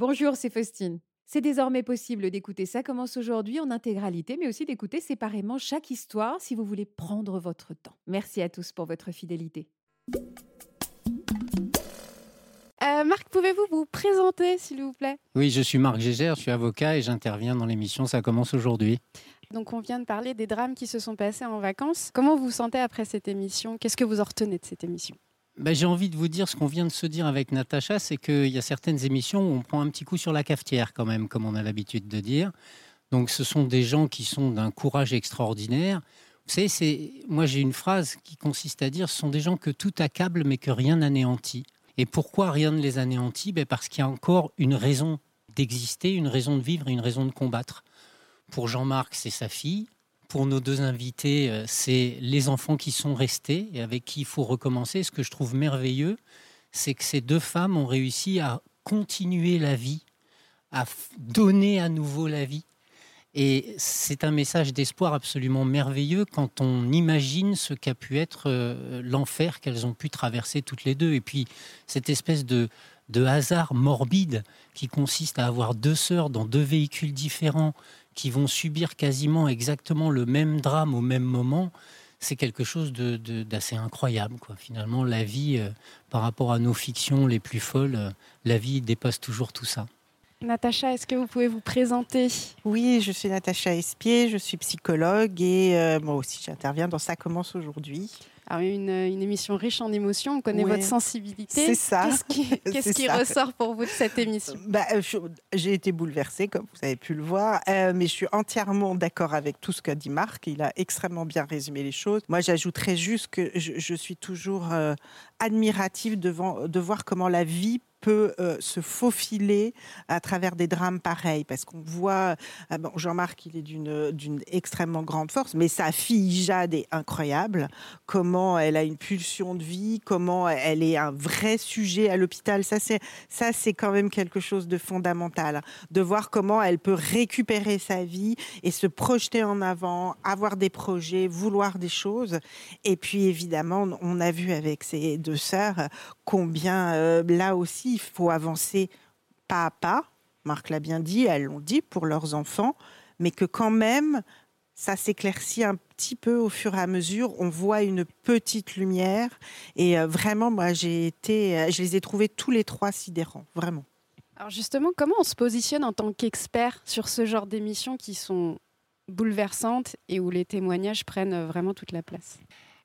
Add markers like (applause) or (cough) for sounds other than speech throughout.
Bonjour, c'est Faustine. C'est désormais possible d'écouter Ça commence aujourd'hui en intégralité, mais aussi d'écouter séparément chaque histoire si vous voulez prendre votre temps. Merci à tous pour votre fidélité. Euh, Marc, pouvez-vous vous présenter, s'il vous plaît? Oui, je suis Marc Gégère, je suis avocat et j'interviens dans l'émission Ça commence aujourd'hui. Donc, on vient de parler des drames qui se sont passés en vacances. Comment vous vous sentez après cette émission? Qu'est-ce que vous en retenez de cette émission? Ben, J'ai envie de vous dire ce qu'on vient de se dire avec Natacha, c'est qu'il y a certaines émissions où on prend un petit coup sur la cafetière quand même, comme on a l'habitude de dire. Donc ce sont des gens qui sont d'un courage extraordinaire. Vous savez, moi j'ai une phrase qui consiste à dire ce sont des gens que tout accable mais que rien n'anéantit. Et pourquoi rien ne les anéantit? Ben Parce qu'il y a encore une raison d'exister, une raison de vivre et une raison de combattre. Pour Jean-Marc, c'est sa fille. Pour nos deux invités, euh, c'est les enfants qui sont restés et avec qui il faut recommencer. Ce que je trouve merveilleux, c'est que ces deux femmes ont réussi à continuer la vie, à donner à nouveau la vie. Et c'est un message d'espoir absolument merveilleux quand on imagine ce qu'a pu être euh, l'enfer qu'elles ont pu traverser toutes les deux. Et puis cette espèce de, de hasard morbide qui consiste à avoir deux sœurs dans deux véhicules différents, qui vont subir quasiment exactement le même drame au même moment, c'est quelque chose d'assez incroyable. Quoi. Finalement, la vie, euh, par rapport à nos fictions les plus folles, euh, la vie dépasse toujours tout ça. Natacha, est-ce que vous pouvez vous présenter? Oui, je suis Natacha Espier, je suis psychologue et euh, moi aussi j'interviens dans Ça commence aujourd'hui. Alors, une, une, émission riche en émotions, on connaît votre sensibilité. C'est ça. Qu'est-ce qui, (laughs) ressort pour vous de cette émission? Bah, J'ai été bouleversée, comme vous avez pu le voir, euh, mais je suis entièrement d'accord avec tout ce qu'a dit Marc. Il a extrêmement bien résumé les choses. Moi, j'ajouterais juste que je, je suis toujours euh, admirative devant, de voir comment la vie peut euh, se faufiler à travers des drames pareils parce qu'on voit euh, bon, Jean-Marc il est d'une d'une extrêmement grande force mais sa fille Jade est incroyable comment elle a une pulsion de vie comment elle est un vrai sujet à l'hôpital ça c'est ça c'est quand même quelque chose de fondamental de voir comment elle peut récupérer sa vie et se projeter en avant avoir des projets vouloir des choses et puis évidemment on a vu avec ses deux sœurs combien euh, là aussi il faut avancer pas à pas. Marc l'a bien dit, elles l'ont dit pour leurs enfants, mais que quand même, ça s'éclaircit un petit peu au fur et à mesure. On voit une petite lumière. Et euh, vraiment, moi, j'ai été, euh, je les ai trouvés tous les trois sidérants, vraiment. Alors justement, comment on se positionne en tant qu'expert sur ce genre d'émissions qui sont bouleversantes et où les témoignages prennent vraiment toute la place?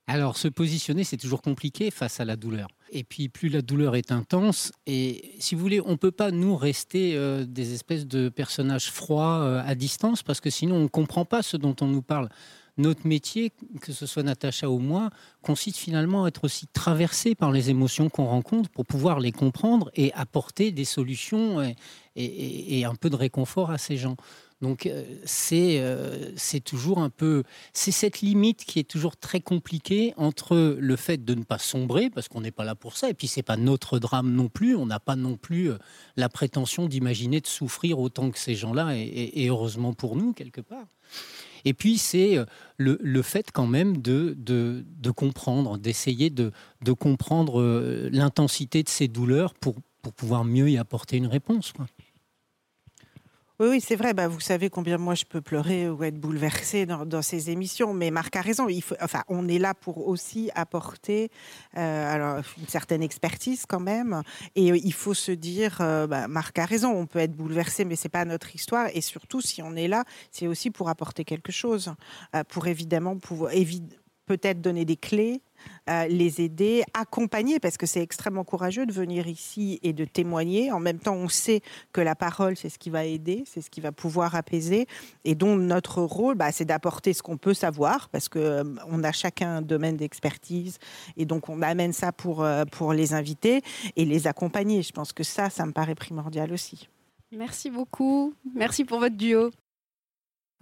Alors, se positionner, c'est toujours compliqué face à la douleur. Et puis, plus la douleur est intense, et si vous voulez, on ne peut pas, nous, rester euh, des espèces de personnages froids euh, à distance, parce que sinon, on ne comprend pas ce dont on nous parle. Notre métier, que ce soit Natacha ou moi, consiste finalement à être aussi traversé par les émotions qu'on rencontre pour pouvoir les comprendre et apporter des solutions et un peu de réconfort à ces gens. Donc euh, euh, c'est toujours un peu c'est cette limite qui est toujours très compliquée entre le fait de ne pas sombrer parce qu'on n'est pas là pour ça et puis c'est pas notre drame non plus on n'a pas non plus euh, la prétention d'imaginer de souffrir autant que ces gens-là et, heureusement pour nous quelque part. Et puis c'est le, fait quand même de, de, comprendre, d'essayer de, de, comprendre l'intensité de ces douleurs pour, pour pouvoir mieux y apporter une réponse. Oui, oui c'est vrai. Bah, vous savez combien moi je peux pleurer ou être bouleversée dans, ces émissions. Mais Marc a raison. Enfin, on est là pour aussi apporter euh, alors, une certaine expertise quand même. Et euh, il faut se dire, euh, bah, Marc a raison. On peut être bouleversé, mais c'est pas notre histoire. Et surtout, si on est là, c'est aussi pour apporter quelque chose, pour évidemment pouvoir peut-être donner des clés, euh, les aider, accompagner, parce que c'est extrêmement courageux de venir ici et de témoigner. En même temps, on sait que la parole, c'est ce qui va aider, c'est ce qui va pouvoir apaiser. Et donc, notre rôle, bah, c'est d'apporter ce qu'on peut savoir, parce qu'on euh, a chacun un domaine d'expertise. Et donc, on amène ça pour, euh, pour les inviter et les accompagner. Je pense que ça, ça me paraît primordial aussi. Merci beaucoup. Merci pour votre duo.